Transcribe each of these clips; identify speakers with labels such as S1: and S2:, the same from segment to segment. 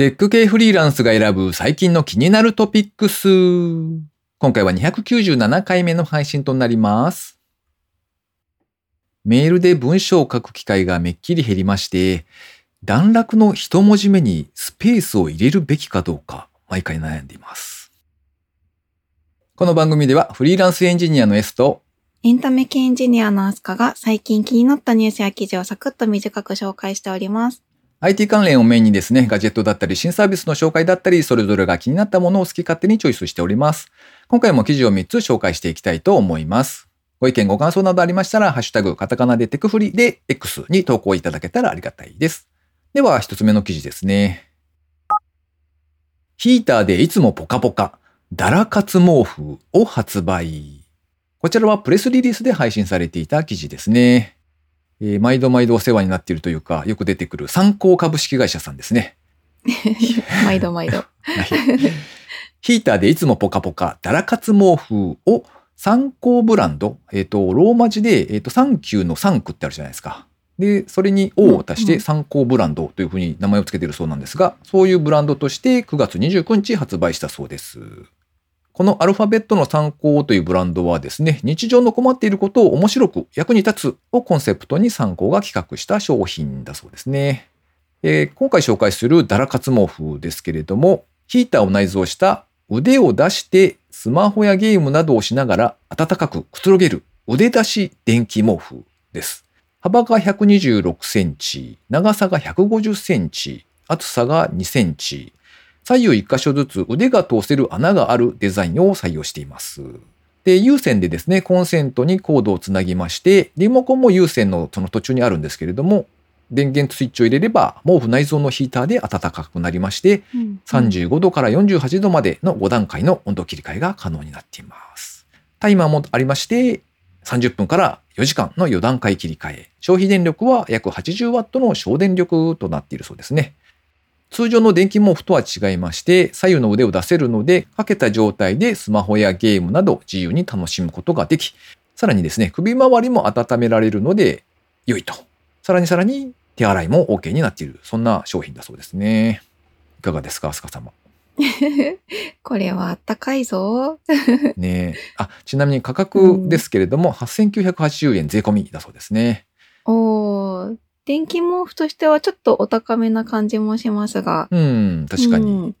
S1: テック系フリーランスが選ぶ最近の気になるトピックス。今回は297回目の配信となります。メールで文章を書く機会がめっきり減りまして、段落の一文字目にスペースを入れるべきかどうか、毎回悩んでいます。この番組ではフリーランスエンジニアの S と
S2: エンタメ系エンジニアのアスカが最近気になったニュースや記事をサクッと短く紹介しております。
S1: IT 関連をメインにですね、ガジェットだったり新サービスの紹介だったり、それぞれが気になったものを好き勝手にチョイスしております。今回も記事を3つ紹介していきたいと思います。ご意見ご感想などありましたら、ハッシュタグカタカナでテクフリで X に投稿いただけたらありがたいです。では、一つ目の記事ですね。ヒーターでいつもポカポカ、ダラ活毛布を発売。こちらはプレスリリースで配信されていた記事ですね。えー毎度毎度お世話になっているというか、よく出てくる参考株式会社さんですね。
S2: 毎度毎度。
S1: はいヒーターでいつもポカポカ、ダラ活毛布を参考ブランド、えっ、と、ローマ字で、えっ、と、サンキューのサンクってあるじゃないですか。で、それに O を足して参考ブランドというふうに名前を付けているそうなんですが、そういうブランドとして9月29日発売したそうです。このアルファベットの参考というブランドはですね、日常の困っていることを面白く役に立つをコンセプトに参考が企画した商品だそうですね。えー今回紹介するダラ活毛布ですけれども、ヒーターを内蔵した腕を出してスマホやゲームなどをしながら暖かくくつろげる腕出し電気毛布です。幅が126センチ、長さが150センチ、厚さが2センチ、左右1箇所ずつ腕が通せる穴があるデザインを採用しています。で、有線でですね、コンセントにコードをつなぎまして、リモコンも有線のその途中にあるんですけれども、電源スイッチを入れれば、毛布内蔵のヒーターで暖かくなりまして、
S2: うん
S1: 35度から48度までの5段階の温度切り替えが可能になっています。タイマーもありまして、30分から4時間の4段階切り替え。消費電力は約 80W の省電力となっているそうですね。通常の電気毛布とは違いまして、左右の腕を出せるので、かけた状態でスマホやゲームなど自由に楽しむことができ、さらにですね、首周りも温められるので良いと。さらにさらに手洗いも OK になっている。そんな商品だそうですね。いかがですか、アスカ様？
S2: これはあったかいぞ。
S1: ねえ。あ、ちなみに価格ですけれども、8980円税込みだそうですね。
S2: おー、電気毛布としてはちょっとお高めな感じもしますが。
S1: うん、確かに。
S2: うん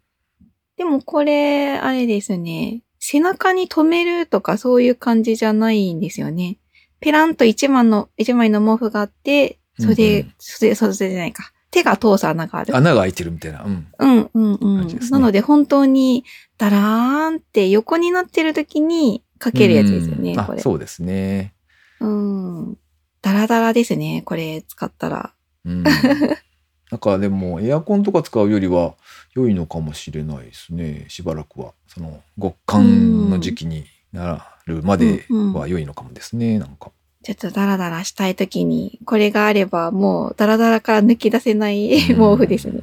S2: でもこれ、あれですね。背中に留めるとかそういう感じじゃないんですよね。ペランと一枚の、一枚の毛布があって、袖、
S1: うんうん
S2: 袖、袖じゃないか。手が通す穴がある。
S1: 穴が開いてるみたいな。うん。
S2: うんうんうん。
S1: ね
S2: なので本当に、ダラーンって横になってる時にかけるやつですよね。
S1: そうですね。
S2: うん。ダラダラですね、これ使ったら。
S1: うん。なんかでも、エアコンとか使うよりは良いのかもしれないですね。しばらくは。その、極寒の時期になるまでは良いのかもですね。なんか。
S2: ちょっとダラダラしたい時に、これがあればもうダラダラから抜き出せない
S1: う ん
S2: 毛布ですね。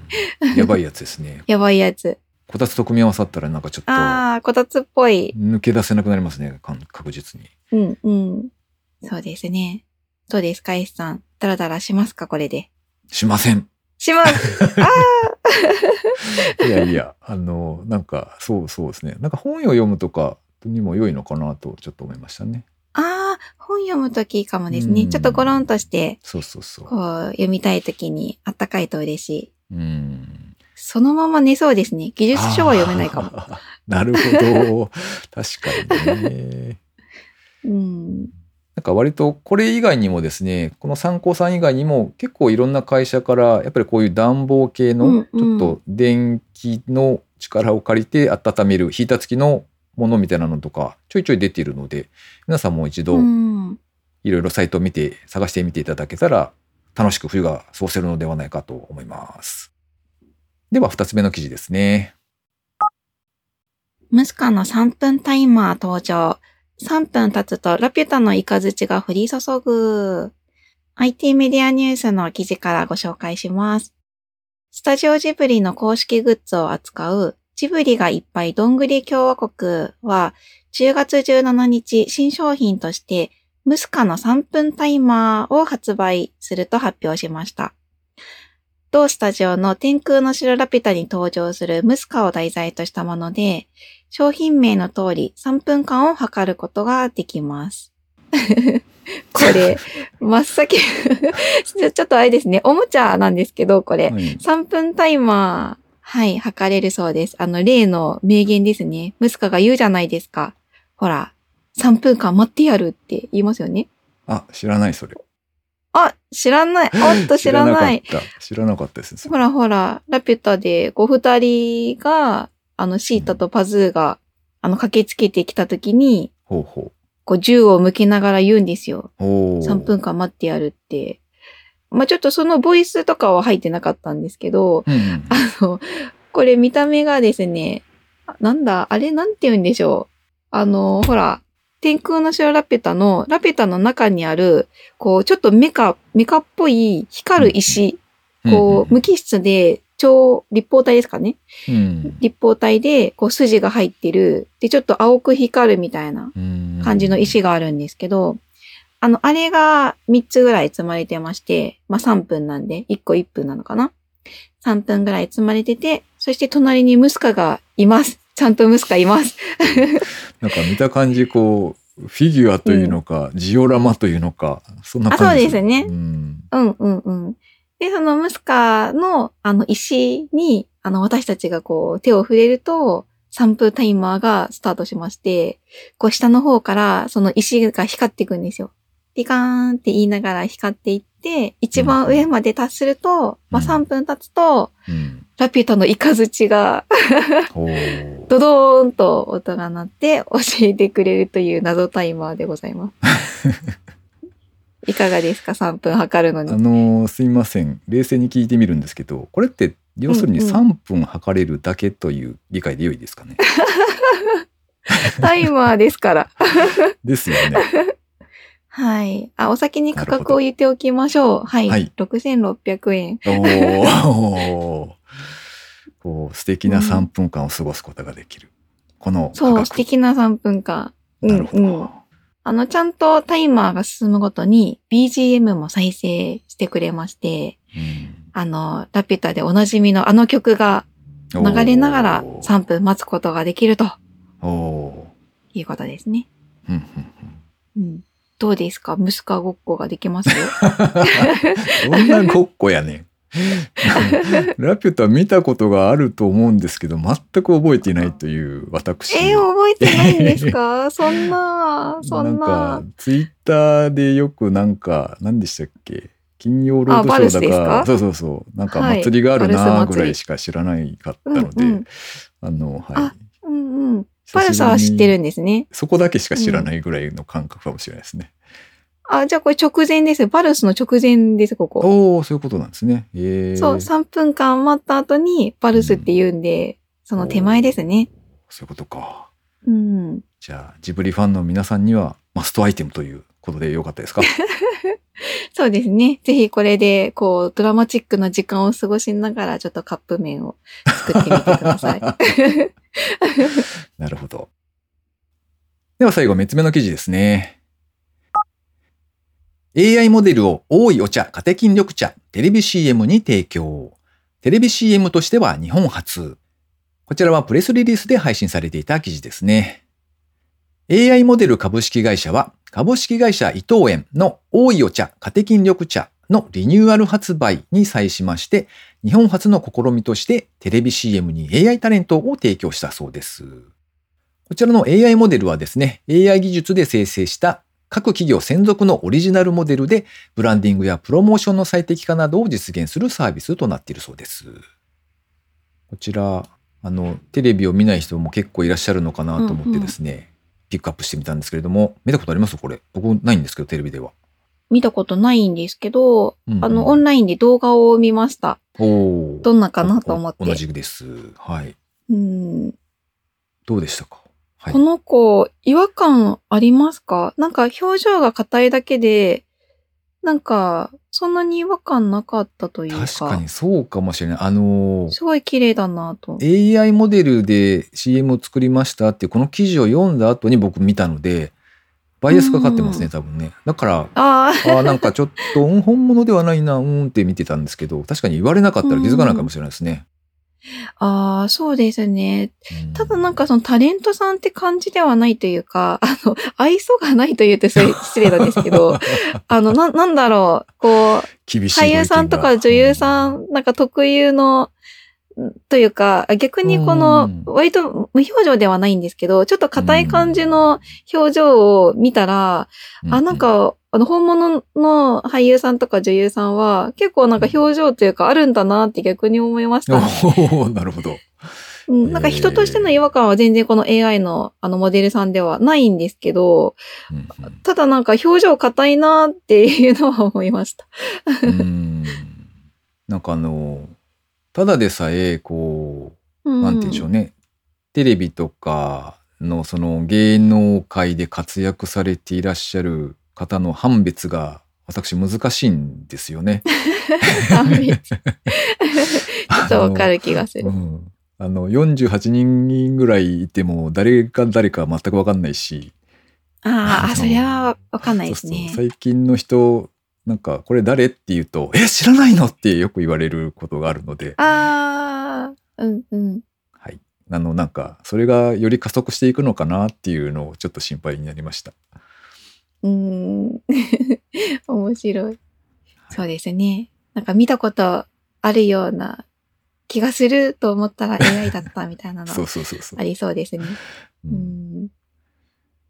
S1: やばいやつですね。
S2: やばいやつ。
S1: こたつと組み合わさったらなんかちょっと
S2: あー、こたつっぽい。
S1: 抜け出せなくなりますね。確実に。
S2: うんうん。そうですね。どうですか、S さん？ダラダラしますか、これで？
S1: しません。
S2: します あ
S1: いやいや、あの、なんか、そうそうですね。なんか本を読むとかにも良いのかなとちょっと思いましたね。
S2: ーあー、本読むときいいかもですね。
S1: うん
S2: ちょっとゴロンとして、
S1: そうそうそう。
S2: こう、読みたいときにあったかいと嬉しい。
S1: うん。
S2: そのまま寝そうですね。技術書は読めないかも。
S1: なるほど。確かにね。
S2: うん。
S1: か割とこれ以外にもですね、この参考さん以外にも結構いろんな会社からやっぱりこういう暖房系
S2: うん
S1: のち
S2: うん
S1: ょっと電気の力を借りて温めるヒーター付きのものみたいなのとかちょいちょい出ているので皆さんも一度
S2: うん。
S1: いろいろサイトを見て探してみていただけたら楽しく冬が過ごせるのではないかと思います。では二つ目の記事ですね。
S2: ムスカの3分タイマー登場。3分経つとラピュタのイカズチが降り注ぐ。IT メディアニュースの記事からご紹介します。スタジオジブリの公式グッズを扱うジブリがいっぱいどんぐり共和国は10月17日新商品としてムスカの3分タイマーを発売すると発表しました。同スタジオの天空の城ラピュタに登場するムスカを題材としたもので、商品名の通り3分間を測ることができます。これ、真っ先、ちょっとあれですね、おもちゃなんですけど、これ。
S1: はい
S2: 3分タイマー、はい、測れるそうです。あの、例の名言ですね。ムスカが言うじゃないですか。ほら、3分間待ってやるって言いますよね。
S1: あ、知らない、それ。
S2: あ、知らない。おっと知らない。
S1: 知らなかった。知らなかったですね。
S2: ほらほら、ラピュタで、ご二人が、あの、シータとパズーが、あの、駆けつけてきたときに、
S1: ほうほ
S2: こう、銃を向けながら言うんですよ。
S1: う。おー
S2: 3分。間待ってやるって。まあ、ちょっとそのボイスとかは入ってなかったんですけど、
S1: うんうん。
S2: あの、これ見た目がですね、あなんだ、あれなんて言うんでしょう。あの、ほら、天空の城ラピュタの、ラピュタの中にある、こう、ちょっとメカ、メカっぽい光る石、こう、無機質で、超立方体ですかね
S1: うん、
S2: 立方体で、こう、筋が入ってる、で、ちょっと青く光るみたいな
S1: うん。
S2: 感じの石があるんですけど、あの、あれが3つぐらい積まれてまして、まあ3分なんで、1個1分なのかな ?3 分ぐらい積まれてて、そして隣にムスカがいます。ちゃんとムスカいます。
S1: なんか見た感じ、こう、フィギュアというのか、ジオラマというのか、そんな感じ。
S2: あそうですね
S1: うん。
S2: うんうんうん。で、そのムスカのあの石に、あの私たちがこう手を触れると、3分タイマーがスタートしまして、こう下の方からその石が光っていくんですよ。ピカーンって言いながら光っていって、一番上まで達すると、まあ
S1: うん
S2: 3分経つと、
S1: うん。
S2: ラピュタのイカズチが。ドドーンと音が鳴って教えてくれるという謎タイマーでございます。いかがですか ?3 分測るの
S1: あ
S2: に。
S1: のーすいません。冷静に聞いてみるんですけど、これって、要するに
S2: うんうん
S1: 3分測れるだけという理解で良いですかね？
S2: タイマーですから。
S1: ですよね。
S2: はい。あ、お先に価
S1: なるほど
S2: 格を言っておきましょう。はい。
S1: はい
S2: 6600円。
S1: おーこう素敵な3分間を過ごすことができる。この価
S2: そう、
S1: 格
S2: 素敵な3分間。う
S1: なんるほど。
S2: うん。あの、ちゃんとタイマーが進むごとに BGM も再生してくれまして、
S1: うん
S2: あの、ラピュタでおなじみのあの曲が流れながら
S1: おー
S2: 3分待つことができると
S1: お
S2: いうことですね。
S1: ーうん。
S2: どうですか？息子ごっこができます？よ。
S1: うんどんなごっこやねん。ラピュタ見たことがあると思うんですけど、全く覚えていないという私。
S2: えー、覚えてないんですか？そんな、そんな。
S1: なんか、ツイッターでよくなんか、何でしたっけ？金曜ロードショーだ
S2: か
S1: か、そうそうそう、なんか
S2: はい
S1: 祭りがあるなぐらいしか知らないかったので、
S2: うんうん
S1: あの、はい
S2: あ。うんうん。パルサは知ってるんですね。
S1: そこだけしか知らないぐらいの感覚かもしれないですね。
S2: あ、じゃあこれ直前です。パルスの直前です、ここ。
S1: おおそういうことなんですね。えー、
S2: そう、3分間待った後にパルスって言うんで、その手前ですね。
S1: そういうことか。
S2: うん。
S1: じゃあ、ジブリファンの皆さんにはマストアイテムということでよかったですか？
S2: そうですね。ぜひこれで、こう、ドラマチックな時間を過ごしながら、ちょっとカップ麺を作ってみてください。
S1: なるほど。では最後、3つ目の記事ですね。AI モデルを多いお茶、カテキン緑茶、テレビ CM に提供。テレビ CM としては日本初。こちらはプレスリリースで配信されていた記事ですね。AI モデル株式会社は、株式会社伊藤園の多いお茶、カテキン緑茶のリニューアル発売に際しまして、日本初の試みとしてテレビ CM に AI タレントを提供したそうです。こちらの AI モデルはですね、AI 技術で生成した各企業専属のオリジナルモデルでブランディングやプロモーションの最適化などを実現するサービスとなっているそうです。こちら、あの、テレビを見ない人も結構いらっしゃるのかなと思ってですね、ピックアップしてみたんですけれども、見たことあります？これ。僕ないんですけど、テレビでは。
S2: 見たことないんですけど、
S1: うんうん
S2: あの、オンラインで動画を見ました。どんなかなと思って。
S1: 同じくです。はい。
S2: うん。
S1: どうでしたか？はい
S2: こ。の子、違和感ありますか？なんか表情が硬いだけで、なんか、そんなに違和感なかったというか。
S1: 確かにそうかもしれない。あのー
S2: すごい綺麗だなと。
S1: AI モデルで CM を作りましたってこの記事を読んだ後に僕見たので、バイアスがかかってますね、多分ね。だから、
S2: ああ、
S1: なんかちょっと、うん本物ではないな、うんって見てたんですけど、確かに言われなかったら気づかないかもしれないですね。
S2: ああ、そうですね。
S1: うん。
S2: ただなんかそのタレントさんって感じではないというか、あの、愛想がないと言うとそれ 失礼なんですけど、あの、な、なんだろう、こう、俳優さんとか女優さん、なんか特有の、んというか、逆にこ
S1: う
S2: の
S1: ん、
S2: 割と無表情ではないんですけど、ちょっと硬い感じの表情を見たら、
S1: う
S2: あ、なん、か、あの、本物の俳優さんとか女優さんは、結構なんか表情というかあるんだなって逆に思いました。
S1: おおなるほど。
S2: うん、なんか人としての違和感は全然この AI のあのモデルさんではないんですけど、ただなんか表情硬いなっていうのは思いました。
S1: うーんなんかあの、ただでさえ、こ
S2: う
S1: う、なんて言うんでしょうね。テレビとかのその芸能界で活躍されていらっしゃる方の判別が私難しいんですよね。
S2: 判別 ちょっとわかる気がする。
S1: うん、あの48人ぐらいいても誰が誰か全く分かんないし、
S2: あーあ、それはわかんないですね
S1: そう。そう最近の人なんかこれ誰って言うと「え知らないの?」ってよく言われることがあるので、
S2: ああ、うんうん。
S1: はい、あのなんかそれがより加速していくのかなっていうのをちょっと心配になりました。
S2: うーん。面白い。そうですね。なんか見たことあるような気がすると思ったら AI だったみたいなの
S1: そうそうそうそう
S2: あ。りそうですね。
S1: う
S2: うんん。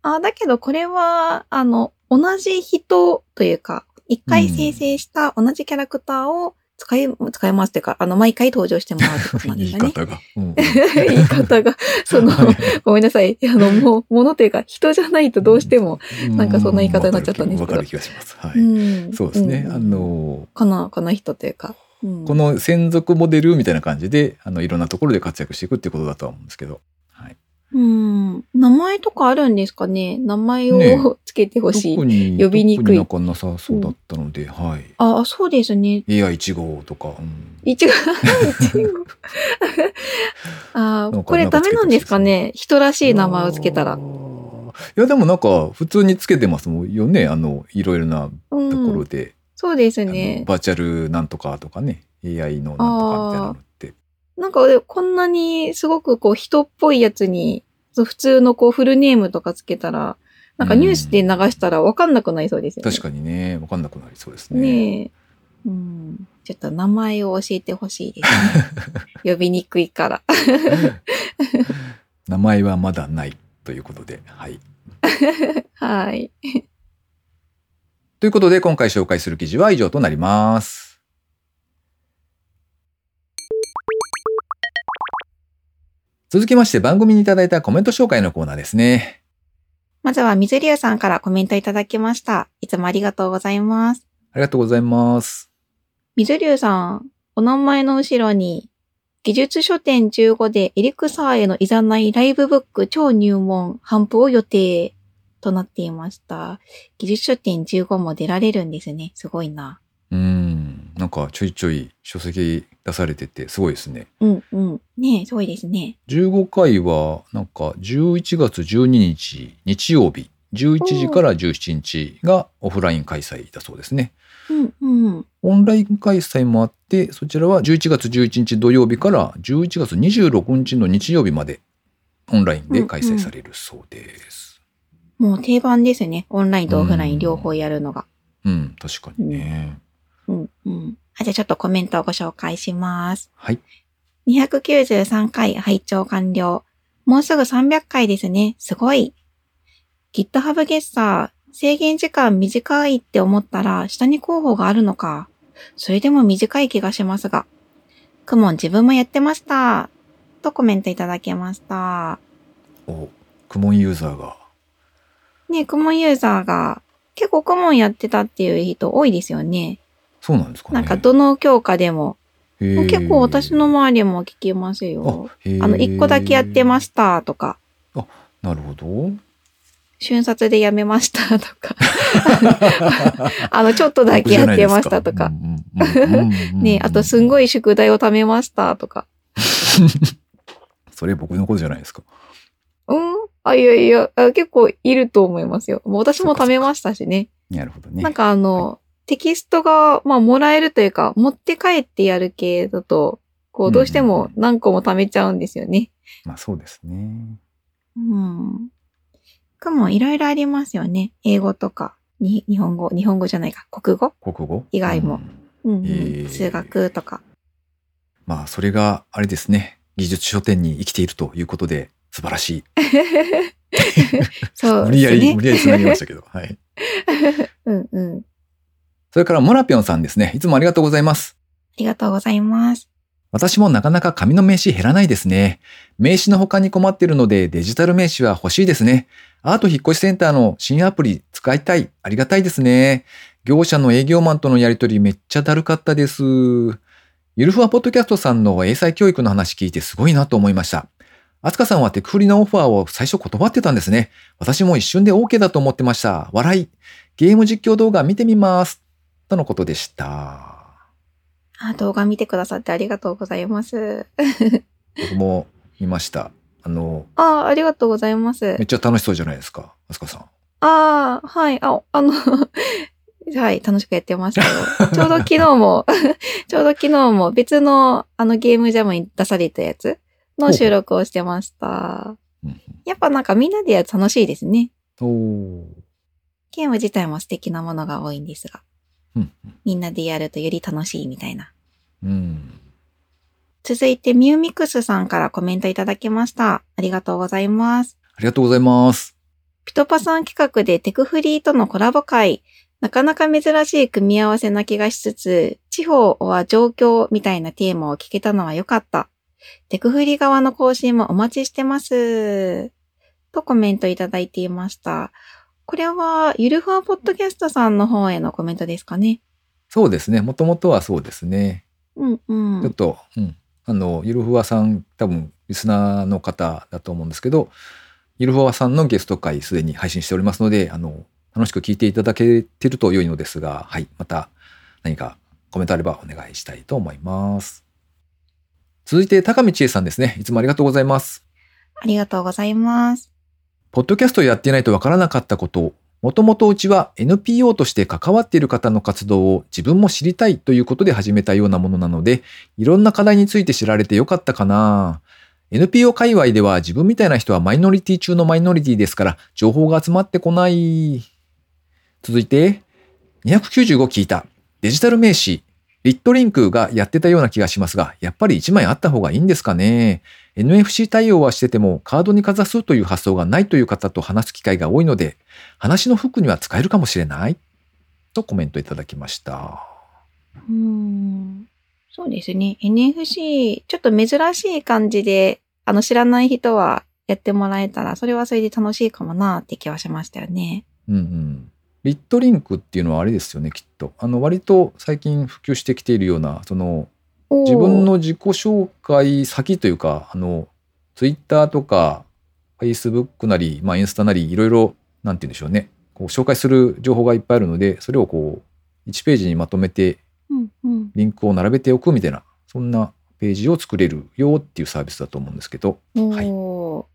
S2: あ、だけどこれは、あの、同じ人というか、一回生成した同じキャラクターを使い、使いますっていうか、あの、毎回登場してもらうってことなんで
S1: 言い
S2: すよね。
S1: 方が。うん
S2: 言い方が、その、ごめんなさい。あの、もう、ものというか、人じゃないとどうしても、なんかそんな言い方になっちゃったんですけど
S1: わかる気がします。はい。
S2: うん
S1: そうですね。
S2: ん
S1: あの
S2: この、この人というか。うん
S1: この専属モデルみたいな感じであのいろんなところで活躍していくっていうことだとは思うんですけど、はい、
S2: うん。名前とかあるんですかね？名前
S1: ね
S2: をつけてほしい。
S1: 特に
S2: 呼びにくい
S1: 特になんかなさそうだったので、はい
S2: あ、そうですね。
S1: AI1 号とか、うん
S2: いちご、いちご。あー
S1: なんか
S2: これダメなんですかね？人らしい名前をつけたら。
S1: いやでもなんか普通につけてますもんよねあのいろいろな
S2: う
S1: ところ
S2: ん。
S1: で、
S2: そうですね。
S1: バーチャルなんとかとかね AI のなんとかみたいなのって
S2: なんか、こんなにすごくこう人っぽいやつに、普通のこうフルネームとかつけたら、なんかニュースで流したらわかんなくなりそうですよね。
S1: 確かにね分かんなくなりそうですね
S2: ねえ。うん。ちょっと名前を教えてほしいですね。呼びにくいから。
S1: 名前はまだないということではい
S2: はい。
S1: ということで今回紹介する記事は以上となります。続きまして番組にいただいたコメント紹介のコーナーですね。
S2: まずは水流さんからコメントいただきました。いつもありがとうございます。
S1: ありがとうございます。
S2: 水流さん、お名前の後ろに、技術書店15でエリクサーへのいざないライブブック超入門頒布を予定となっていました。技術書店15も出られるんですね。すごいな。
S1: うーん、なんかちょいちょい書籍出されててすごいですね。
S2: うんうん。ねえ、すごいですね。
S1: 15回はなんか11月12日日曜日11時から17日がオフライン開催だそうですね。
S2: うんうん。
S1: オンライン開催もあって、そちらは11月11日土曜日から11月26日の日曜日までオンラインで開催されるそうです。
S2: もう定番ですね。オンラインとオフライン両方やるのが。
S1: うん、確かにね。
S2: うんうん。あじゃあちょっとコメントをご紹介します。
S1: はい。
S2: 293回拝聴完了。もうすぐ300回ですね。すごい。GitHub ゲッサー、制限時間短いって思ったら下に候補があるのか。それでも短い気がしますが。クモン自分もやってました。とコメントいただきました。
S1: お、クモンユーザーが。
S2: ねクモンユーザーが結構クモンやってたっていう人多いですよね。
S1: そうなんですかね。
S2: なんかどの教科でも。結構私の周りも聞きますよ。
S1: あ、
S2: の、一個だけやってましたとか、
S1: なるほど。
S2: 瞬殺でやめましたとか、あの、ちょっとだけやってましたとか、ね、あとすん
S1: い。
S2: ごい宿題を貯めましたとか。
S1: それ僕のことじゃないですか。
S2: うんあ、いやいや、あ結構いると思いますよ。もう私も貯めましたしね。
S1: なるほどね。
S2: なんかあの、テキストが、まあ、もらえるというか、持って帰ってやる系だと、こう、どうしても何個も貯めちゃうんですよね。
S1: まあそうですね。
S2: うん。かもいろいろありますよね。英語とか、に日本語、日本語じゃないか、国語？
S1: 国語？
S2: 以外も
S1: うん
S2: うんうん
S1: へー
S2: 数学とか。
S1: まあそれがあれですね。技術書店に生きているということで素晴らしい。
S2: そう
S1: 無理やり、無理やり繋ぎましたけど。はい。
S2: うんうん。
S1: それからモラピョンさんですね。いつもありがとうございます。
S2: ありがとうございます。
S1: 私もなかなか紙の名刺減らないですね。名刺の他に困っているのでデジタル名刺は欲しいですね。アート引っ越しセンターの新アプリ使いたい。ありがたいですね。業者の営業マンとのやりとりめっちゃだるかったです。ゆるふわポッドキャストさんの英才教育の話聞いてすごいなと思いました。あつかさんはテクフリのオファーを最初断ってたんですね。私も一瞬で OK だと思ってました。笑い。ゲーム実況動画見てみます。とのことでした。
S2: あ、動画見てくださってありがとうございます。
S1: 僕も見ました。あの、
S2: あ、ありがとうございます
S1: めっ。ちゃ楽しそうじゃないですか、あすかさん。
S2: ああ、はい。あ、あの、はい、楽しくやってましたよ。ちょうど昨日も、ちょうど昨日も別のあのゲームジャムに出されたやつの収録をしてました。
S1: うん
S2: やっぱなんかみんなでやると楽しいですね。ゲーム自体も素敵なものが多いんですが、
S1: うん
S2: みんなでやるとより楽しいみたいな。
S1: うん。
S2: 続いてミューミックスさんからコメントいただきました。ありがとうございます。
S1: ありがとうございます。
S2: ピトパさん企画でテクフリーとのコラボ会、なかなか珍しい組み合わせな気がしつつ、地方は状況みたいなテーマを聞けたのは良かった。テクフリ側の更新もお待ちしてます。とコメントいただいていました。これは、ゆるふわポッドキャストさんの方へのコメントですかね。
S1: そうですね。もともとはそうですね。
S2: うんう
S1: ちょっ
S2: ん。
S1: と、うん。あの、ゆるふわさん、多分、リスナーの方だと思うんですけど、ゆるふわさんのゲスト会すでに配信しておりますので、あの、楽しく聞いていただけてると良いのですが、はい。また何かコメントあればお願いしたいと思います。続いて、高見千恵さんですね。いつもありがとうございます。
S2: ありがとうございます。
S1: ポッドキャストやってないとわからなかったこと、もともとうちは NPO として関わっている方の活動を自分も知りたいということで始めたようなものなので、いろんな課題について知られてよかったかな。NPO 界隈では自分みたいな人はマイノリティ中のマイノリティですから、情報が集まってこない。続いて、295聞いた。デジタル名刺。リットリンクがやってたような気がしますが、やっぱり1枚あった方がいいんですかね。NFC 対応はしててもカードにかざすという発想がないという方と話す機会が多いので、話のフックには使えるかもしれないとコメントいただきました。
S2: うーんそうですね。NFC、ちょっと珍しい感じで、あの、知らない人はやってもらえたら、それはそれで楽しいかもなって気はしましたよね。
S1: うんうん。リットリンクっていうのはあれですよね、きっと。あの、割と最近普及してきているような、その、自分の自己紹介先というか、あの、ツイッターとか、フェイスブックなり、まあ、インスタなり、いろいろ、なんて言うんでしょうね。こう紹介する情報がいっぱいあるので、それをこう、1ページにまとめて、
S2: うんうん。
S1: リンクを並べておくみたいな、そんなページを作れるよっていうサービスだと思うんですけど、はい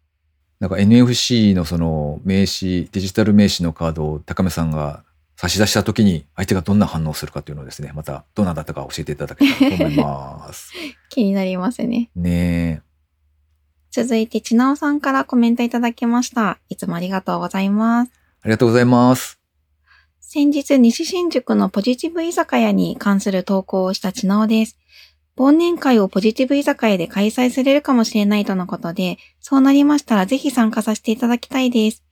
S1: なんか NFC のその名刺、デジタル名刺のカードを高めさんが差し出した時に相手がどんな反応をするかというのをですね、またどんなだったか教えていただけたらと思います。
S2: 気になりますね。
S1: ねえ。
S2: 続いて、ちなおさんからコメントいただきました。いつもありがとうございます。
S1: ありがとうございます。
S2: 先日、西新宿のポジティブ居酒屋に関する投稿をしたちなおです。忘年会をポジティブ居酒屋で開催されるかもしれないとのことで、そうなりましたらぜひ参加させていただきたいです。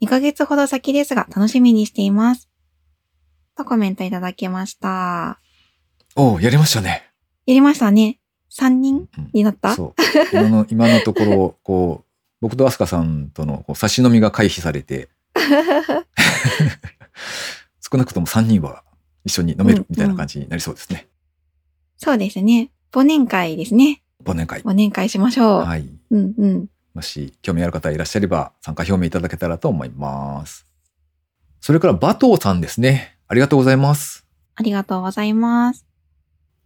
S2: 2ヶ月ほど先ですが楽しみにしています。とコメントいただきました。
S1: おうやりましたね。
S2: やりましたね。3人
S1: うん
S2: になった？
S1: そう。今の、今のところ、こう、僕とアスカさんとのこう差し飲みが回避されて、少なくとも3人は一緒に飲めるみたいな感じになりそうですね。
S2: そうですね。忘年会ですね。
S1: 忘年会。
S2: 忘年会しましょう。
S1: はい。
S2: うんうん。
S1: もし興味ある方いらっしゃれば参加表明いただけたらと思います。それからバトーさんですね。ありがとうございます。
S2: ありがとうございます。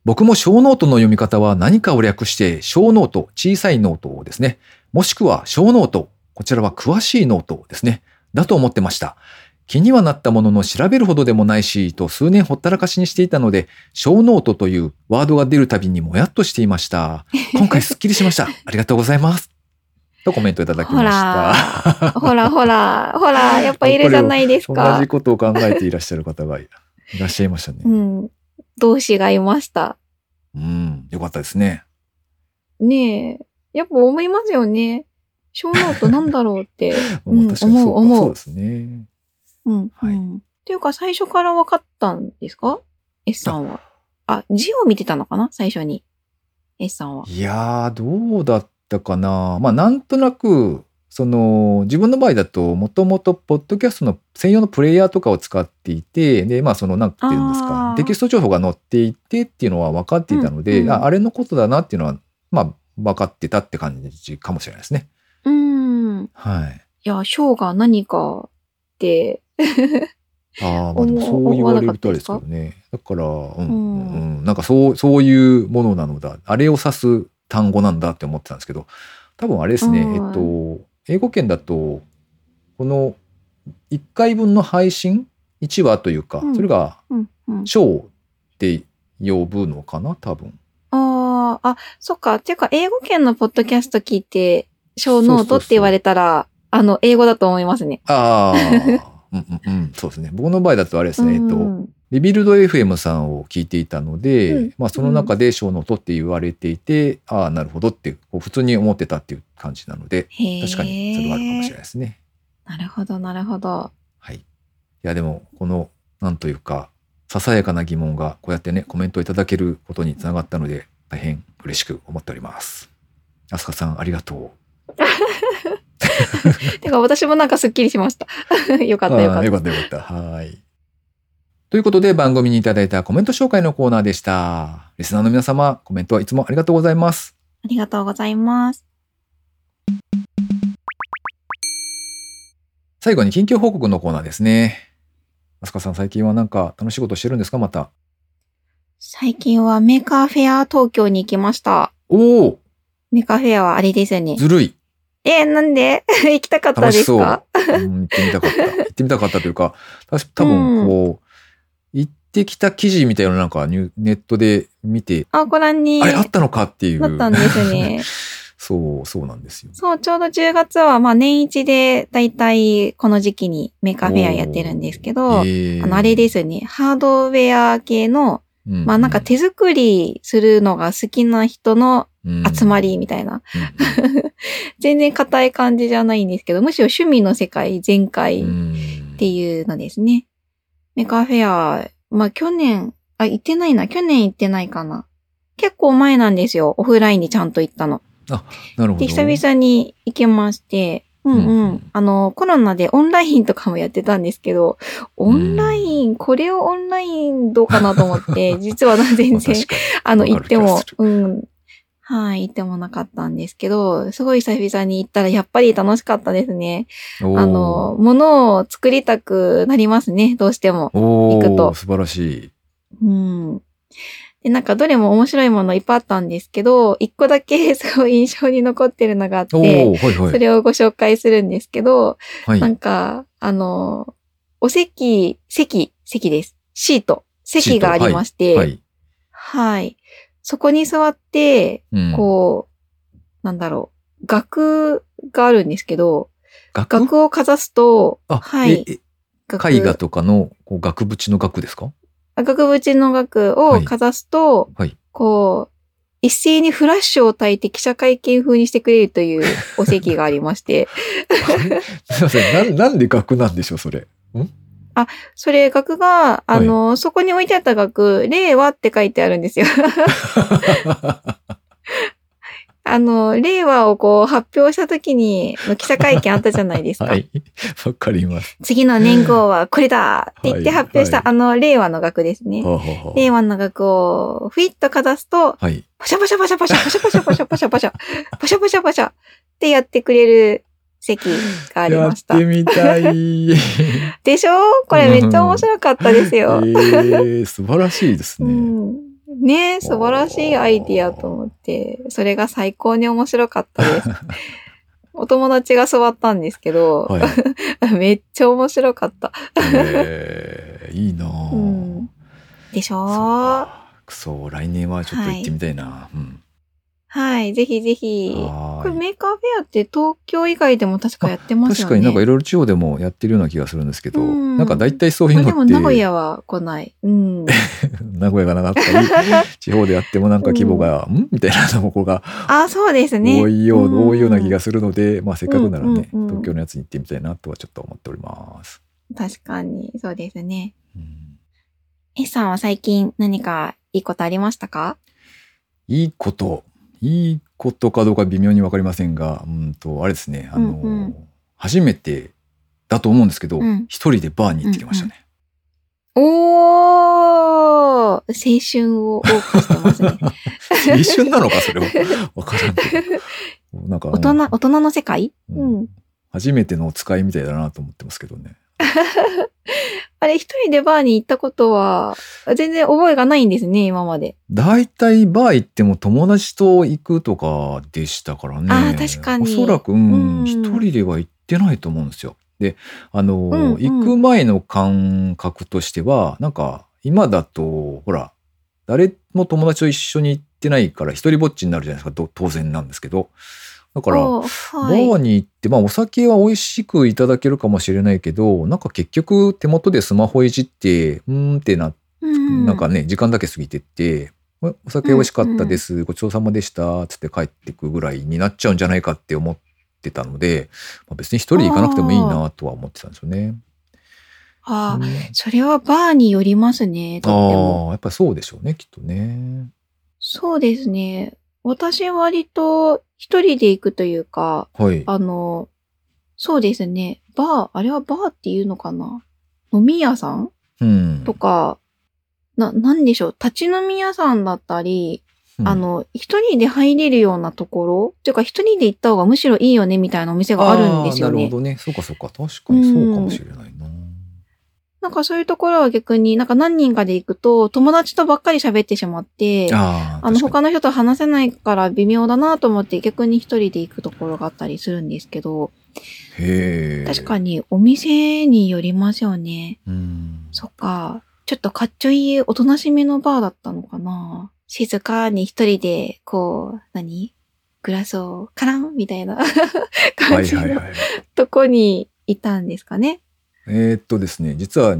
S1: 僕も show note の読み方は何かを略して小ノート、小さいノートですね。もしくは詳ノートこちらは詳しいノートですね。だと思ってました。気にはなったものの調べるほどでもないし、と数年ほったらかしにしていたので、 show note というワードが出るたびにもやっとしていました。今回すっきりしました。ありがとうございます。とコメントいただきました。
S2: ほら、ほら、ほら、やっぱいるじゃないですか
S1: 同志。ことを考えていらっしゃる方がいらっしゃいましたね。
S2: うん。同志がいました。
S1: うん、よかったですね。
S2: ねえ。やっぱ思いますよね。 show note なんだろうって。思う思う
S1: そうですね。
S2: うん。
S1: はい
S2: うん。っていうか、最初から分かったんですか ?S さんは。あ、字を見てたのかな？最初に。S さんは。
S1: いやー、どうだったかな？まあ、なんとなく、その、自分の場合だと、もともと、ポッドキャストの専用のプレイヤーとかを使っていて、で、まあ、その、なんていうんですかあ
S2: ー、
S1: テキスト情報が載っていてっていうのは分かっていたので、
S2: うんうん
S1: ああれのことだなっていうのは、まあ、分かってたって感じかもしれないですね。
S2: うーん。い
S1: はい。
S2: や、小が何かって、
S1: ああ、まあでも
S2: 思
S1: そう言われるとあれですけ
S2: 思
S1: どね。だから、うん、
S2: う
S1: うんん、なんかそう、そういうものなのだ。あれを指す単語なんだって思ってたんですけど、多分あれですね、
S2: うん
S1: えっと、英語圏だと、この1回分の配信、1話というか、
S2: うん
S1: それが。ショーって呼ぶのかな、多分。
S2: ああ、あ、そっか。っていうか、英語圏のポッドキャスト聞いて、 show note って言われたら、あの、英語だと思いますね。
S1: ああ、うんうんうん、そうですね。僕の場合だとあれですね、えっと、
S2: うん
S1: リビルド FM さんを聞いていたので、
S2: うん
S1: まあその中で show note って言われていて、ああ、なるほどってこう普通に思ってたっていう感じなので。確かにそれはあるかもしれないですね。
S2: なるほど、なるほど。
S1: はい。いや、でも、この、なんというか、ささやかな疑問がこうやってね、コメントいただけることにつながったので、大変嬉しく思っております。あすかさん、ありがと
S2: てか、私もなんかスッキリしました。よか
S1: う。
S2: った、よかった
S1: よ。かった、よかった。はい。ということで、番組にいただいたコメント紹介のコーナーでした。リスナーの皆様、コメントはいつもありがとうございます。
S2: ありがとうございます。
S1: 最後に近況報告のコーナーですね。あすかさん、最近はなんか楽しいことしてるんですかまた？
S2: 最近は Maker Faire 東京に行きました。
S1: おお
S2: Maker Faire はあれですね。
S1: ずるい。
S2: えー、なんで？行きたかった
S1: 楽しそう。
S2: ですか
S1: うん、行ってみたかった。行ってみたかったというか、たし多分こう、行ってきた記事みたいなのなんかニュネットで見て、
S2: あ、ご覧に
S1: あれあったのかっていう。
S2: なったんですね。
S1: そう、そうなんですよ。
S2: そう、ちょうど10月は、まあ年一でだいたいこの時期に Maker Faire やってるんですけど、
S1: えー
S2: あの、あれですね、ハードウェア系の、
S1: うん
S2: まあなんか手作りするのが好きな人の集ま
S1: り。
S2: りみたいな。
S1: うん
S2: 全然硬い感じじゃないんですけど、むしろ趣味の世界全開っ
S1: うん
S2: ていうのですね。Maker Faire、まあ去年、あ、行ってないな。去年行ってないかな。結構前なんですよ。オフラインにちゃんと行ったの。
S1: なるほど。
S2: で、久々に行けまして、うんうん。
S1: うん
S2: あの、コロナでオンラインとかもやってたんですけど、オンライン、これをオンラインどうかなと思って、実は全然、
S1: まあ
S2: の、行ってもうん。はい、行ってもなかったんですけど、すごい久々に行ったらやっぱり楽しかったですね。あの、物を作りたくなりますね、どうしても。
S1: お
S2: 行くと
S1: ー素晴らしい。
S2: うん。で、なんかどれも面白いものいっぱいあったんですけど、一個だけ すごい印象に残ってるのがあっ
S1: お
S2: て、
S1: おはいはい。
S2: それをご紹介するんですけど、
S1: はい
S2: なんか、あの、お席、席、席です。シート、席がありまして、
S1: は
S2: はい、
S1: い。
S2: そこに座って、
S1: うん
S2: こう、なんだろう、額があるんですけど、
S1: 額？
S2: 額をかざすと、
S1: あ、
S2: はい。
S1: 絵画とかのこう額縁の額ですか？
S2: 額縁の額をかざすと、
S1: はい。
S2: こう、一斉にフラッシュを焚いて記者会見風にしてくれるという お席がありまして、
S1: すいません。なんなんで額なんでしょう、それ？
S2: それ額が、あの、そこに置いてあった額、令和って書いてあるんですよ。あの、令和をこう発表した時に、の記者会見あったじゃないですか。
S1: はい。わかります。
S2: 次の年号はこれだって言って
S1: はい
S2: 発表した、
S1: はい
S2: あの、令和の額ですね。
S1: はあはあはあ
S2: 令和の額をフィッとかざすと、
S1: はい。
S2: パシャパシャパシャパシャパシャパシャパシャパシャパシャパシャパシャパシャってやってくれる席がありました
S1: やって。みたい。
S2: でしょ？これめっちゃ面白かったですよ。
S1: えー、素晴らしいですね。
S2: うん、ね素晴らしいアイディアと思って、それが最高に面白かったです。お友達が座ったんですけど、
S1: はい。
S2: めっちゃ面白かった。
S1: えー、いいなぁ、
S2: うんでしょ
S1: そっ
S2: は
S1: かくそ、来年はちょっと行ってみたいな。うん。
S2: い、ぜひぜひ。これ Maker Faire って東京以外でも確かやってますよね。
S1: 確かになんかいろいろ地方でもやってるような気がするんですけど、
S2: うん
S1: なんか大体そういうのって、
S2: 名古屋は来ない。うん。
S1: 名古屋がなかったり、地方でやってもなんか規模が、んみたいなとこが
S2: あ、そうですね。
S1: 多いよう、
S2: ん
S1: 多いような気がするので、まあせっかくならね、
S2: うんうんうん
S1: 東京のやつに行ってみたいなとはちょっと思っております。
S2: 確かに、そうですね。
S1: うん
S2: S さんは最近何かいいことありましたか？
S1: いいこと、いいことかどうか微妙にわかりませんが、うんと、あれですね、あの、
S2: うんうん
S1: 初めてだと思うんですけど、
S2: うん
S1: 一人でバーに行ってきましたね。
S2: おー青春を謳歌してますね。
S1: 青春なのか、それは。わからんけど。なんか、
S2: 大人、大人の世界？
S1: うん
S2: うん。
S1: 初めてのお使いみたいだなと思ってますけどね。
S2: あれ、一人でバーに行ったことは、全然覚えがないんですね、今まで。
S1: 大体バー行っても友達と行くとかでしたからね。
S2: あー確かに
S1: おそらく、うん
S2: うん
S1: 一人では行ってないと思うんですよ。で、あの、
S2: うんうん
S1: 行く前の感覚としては、なんか、今だと、ほら、誰も友達と一緒に行ってないから、一人ぼっちになるじゃないですか、と当然なんですけど。だから、
S2: はい。
S1: ーに行って、まあお酒は美味しくいただけるかもしれないけど、なんか結局手元でスマホいじって、うーんってな
S2: うん
S1: なんかね、時間だけ過ぎてって、おお酒美味しかったです、ごちそうさまでした、つって帰ってくぐらいになっちゃうんじゃないかって思ってたので、まあ、別に一人で行かなくてもいいなとは思ってたんですよね。
S2: あー
S1: うん
S2: それはバーによりますね。
S1: ああ、やっぱりそうでしょうね、きっとね。
S2: そうですね。私割と一人で行くというか、
S1: はい。
S2: あの、そうですね。バー、あれはバーっていうのかな？飲み屋さん？
S1: うん。
S2: とか、な、なんでしょう？立ち飲み屋さんだったり、
S1: うん
S2: あ、の、一人で入れるようなところ？っていうか一人で行った方がむしろいいよねみたいなお店があるんですよね
S1: なるほ。どね。そうかそうか。確かにそうかもしれないな。
S2: なんかそういうところは逆になんか何人かで行くと友達とばっかり喋ってしまって、
S1: あ
S2: の、他の人と話せないから微妙だなと思って逆に一人で行くところがあったりするんですけど、
S1: に。へえ。
S2: 確かにお店によりますよね。
S1: うん。
S2: そっか。ちょっとかっちょいいおとなしめのバーだったのかな。静かに一人で、こう、何？グラスをカランみたいな
S1: は
S2: 感じの
S1: はい。
S2: とこにいたんですかね。
S1: えーっとですね、実は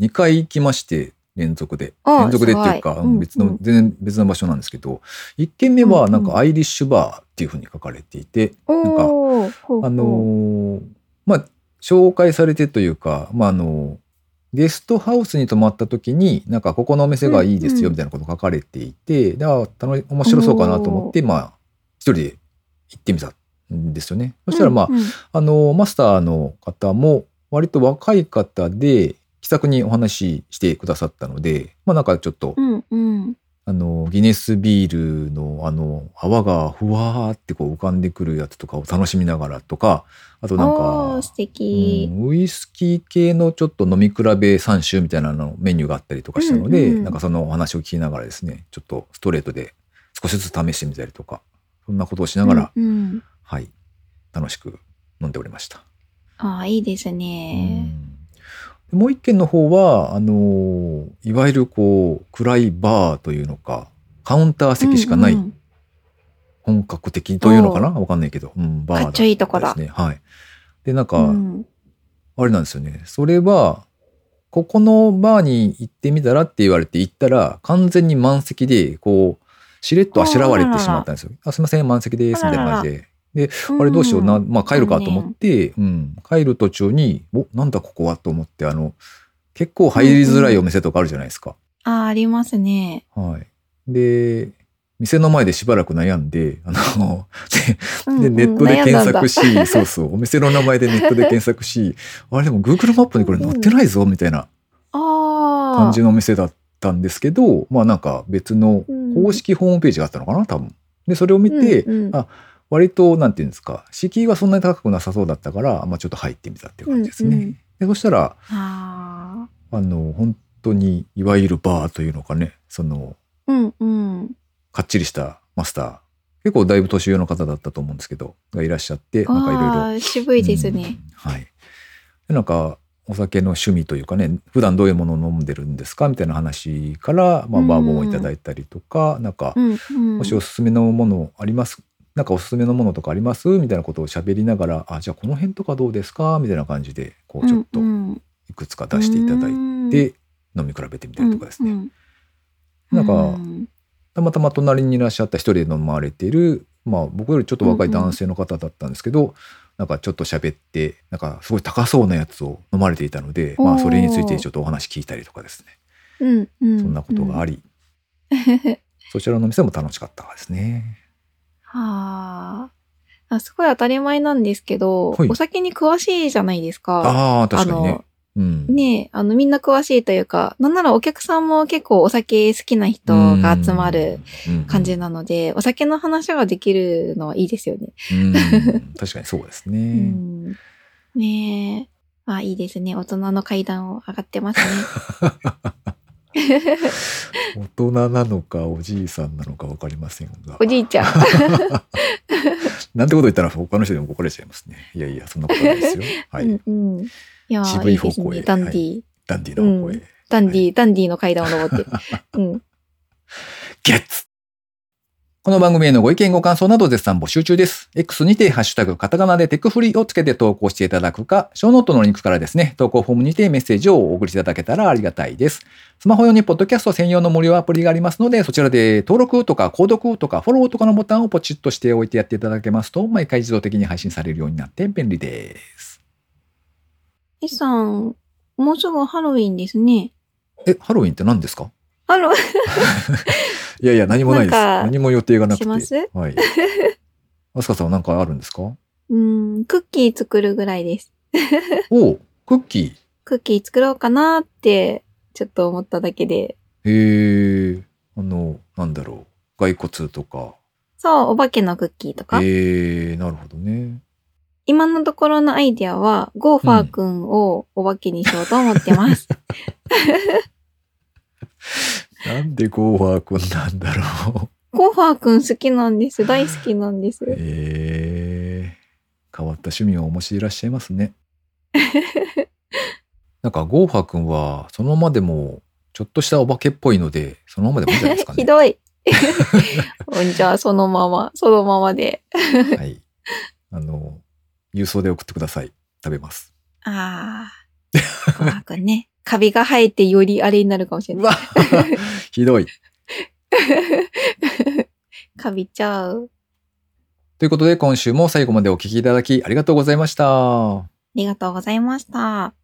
S1: 2回行きまして、連続で。連続でっていうか、
S2: うん
S1: 別の、
S2: うん。
S1: 全然別の場所なんですけど、1軒目はなんかアイリッシュバーっていうふうに書かれていて、
S2: おー、ほうほう。
S1: あのーまあ、紹介されてというか、まあ、あの、ゲストハウスに泊まった時に、なんかここのお店がいいです
S2: うんうん。
S1: よみたいなこと書かれていて、であ楽し面白そうかなと思って、まあ、一人で行ってみたんですよね。そしたらまあ、
S2: うん。うん
S1: あの、マスターの方も割と若い方で気さくにお話ししてくださったので、まあなんかちょっと、
S2: うんうん。
S1: あの、ギネスビールのあの、泡がふわーってこう浮かんでくるやつとかを楽しみながらとか、あとなん
S2: お
S1: か
S2: ー、素敵。
S1: うんウイスキー系のちょっと飲み比べ3種みたいなのメニューがあったりとかしたので、
S2: うんうん
S1: なんかそのお話を聞きながらですね、ちょっとストレートで少しずつ試してみたりとか、そんなことをしながら、
S2: うんうん
S1: はい、楽しく飲んでおりました。
S2: ああ、いいですね。
S1: うんもう一軒の方は、あのーいわゆるこう、暗いバーというのか、カウンター席しかない
S2: うんうん
S1: 本格的というのかな？わかんないけど、うん、バー
S2: かっちょいいとこだ
S1: ですね。はい。で、なんか、
S2: うん
S1: あれなんですよね。それは、ここのバーに行ってみたらって言われて行ったら、完全に満席で、こう、しれっとあしらわれてしまったんですよ。あすいません、満席です、みたいな感じで。あれどうしような、まあ帰るかと思って、うん、帰る途中に、お、なんだここはと思って、あの、結構入りづらいお店とかあるじゃないですか。
S2: ああ、ありますね。
S1: はい。で、店の前でしばらく悩んで、あの、で、でネットで検索
S2: し。
S1: し、そうそう、お店の名前でネットで検索し、あれでも Google マップにこれ載ってないぞ、みたいな。感じのお店だったんですけど、まあなんか別の
S2: うん
S1: 公式ホームページがあったのかな、多分。で、それを見て、
S2: うんうん
S1: あ割と、なんていうんですか、敷居はそんなに高くなさそうだったから、まあちょっと入ってみたっていう感じですね。
S2: うんうん
S1: でそしたら、
S2: あ
S1: あの、本当に、いわゆるバーというのかね、その、
S2: あ。うんうん。
S1: かっちりしたマスター。結構だいぶ年上の方だったと思うんですけど、がいらっしゃって、なんかいろいろ。
S2: 渋いですね。
S1: うんはい。でなんか、お酒の趣味というかね、普段どういうものを飲んでるんですかみたいな話から、まあ、
S2: うん
S1: バーボンをいただいたりとか、なんか
S2: う、ん、うん。
S1: もしおすすめのものありますなんかおすすめのものとかあります？みたいなことを喋りながら、あ、じゃあこの辺とかどうですか？みたいな感じで、こうちょっといくつか出していただいて、飲み比べてみたりとかですね。
S2: うん
S1: なんか
S2: うん。
S1: たまたま隣にいらっしゃった一人で飲まれている、まあ僕よりちょっと若い男性の方だったんですけど、なんかちょっと喋って、なんかすごい高そうなやつを飲まれていたので、まあそれについてちょっとお話聞いたりとかですね。
S2: うんうん、
S1: そんなことがあ
S2: り。
S1: り、そちらの店も楽しかったですね。
S2: はあ。あすごい当たり前なんですけど、
S1: はい
S2: お酒に詳しいじゃないですか。
S1: ああ、確かにね
S2: の。
S1: うん。
S2: ねえ、あの、みんな詳しいというか、なんならお客さんも結構お酒好きな人が集まる感じなので、お酒の話ができるのはいいですよね。
S1: うん。確かにそうです
S2: う
S1: ね。
S2: ん、ねえ。あ、いいですね。大人の階段を上がってますね。
S1: 大人なのかおじいさんなのかわかりませんが。
S2: おじいちゃん。
S1: なんてこと言ったら他の人にも怒られちゃいますね。いやいや、そんなことないですよ。はい。
S2: うんうん。い
S1: 渋い方向へ
S2: ね。ダンディー。
S1: ダンディの方向へ。
S2: うんダンディー、ダンディーの階段を登ってる。うん。
S1: ゲッツこの番組へのご意見ご感想など絶賛募集中です。X にてハッシュタグカタカナでテクフリをつけて投稿していただくか、ショーノートのリンクからですね、投稿フォームにてメッセージをお送りいただけたらありがたいです。スマホ用にポッドキャスト専用の無料アプリがありますので、そちらで登録とか購読とかフォローとかのボタンをポチッとしておいてやっていただけますと、毎回自動的に配信されるようになって便利です。
S2: イさん、もうすぐハロウィンですね。
S1: え、ハロウィンって何ですか？
S2: ハロウ
S1: いやいや、何もないです。何も予定がなくて。
S2: します？
S1: はい。アスカさんは何かあるんですか？
S2: うん、クッキー作るぐらいです。
S1: おうクッキー？
S2: クッキー作ろうかなって、ちょっと思っただけで。
S1: へえ、あの、なんだろう。骸骨とか。
S2: そう、お化けのクッキーとか。
S1: へえ、なるほどね。
S2: 今のところのアイディアは、ゴーファーくんをお化けにしようと思ってます。
S1: なんでゴーファーくんなんだろう。
S2: ゴーファーくん好きなんです。大好きなんです。
S1: へえ、変わった趣味をお持ちでいらっしゃいますね。なんかゴーファーくんは、そのままでも、ちょっとしたお化けっぽいので、そのままでもいいんじゃないですかね。
S2: ひどい。う んじゃあ、そのまま、そのままで。
S1: はい。あの、郵送で送ってください。食べます。
S2: ああ。ゴーファーくんね。カビが生えてよりあれになるかもしれない。
S1: ひどい。
S2: カビちゃう。
S1: ということで、今週も最後までお聞きいただきありがとうございました。
S2: ありがとうございました。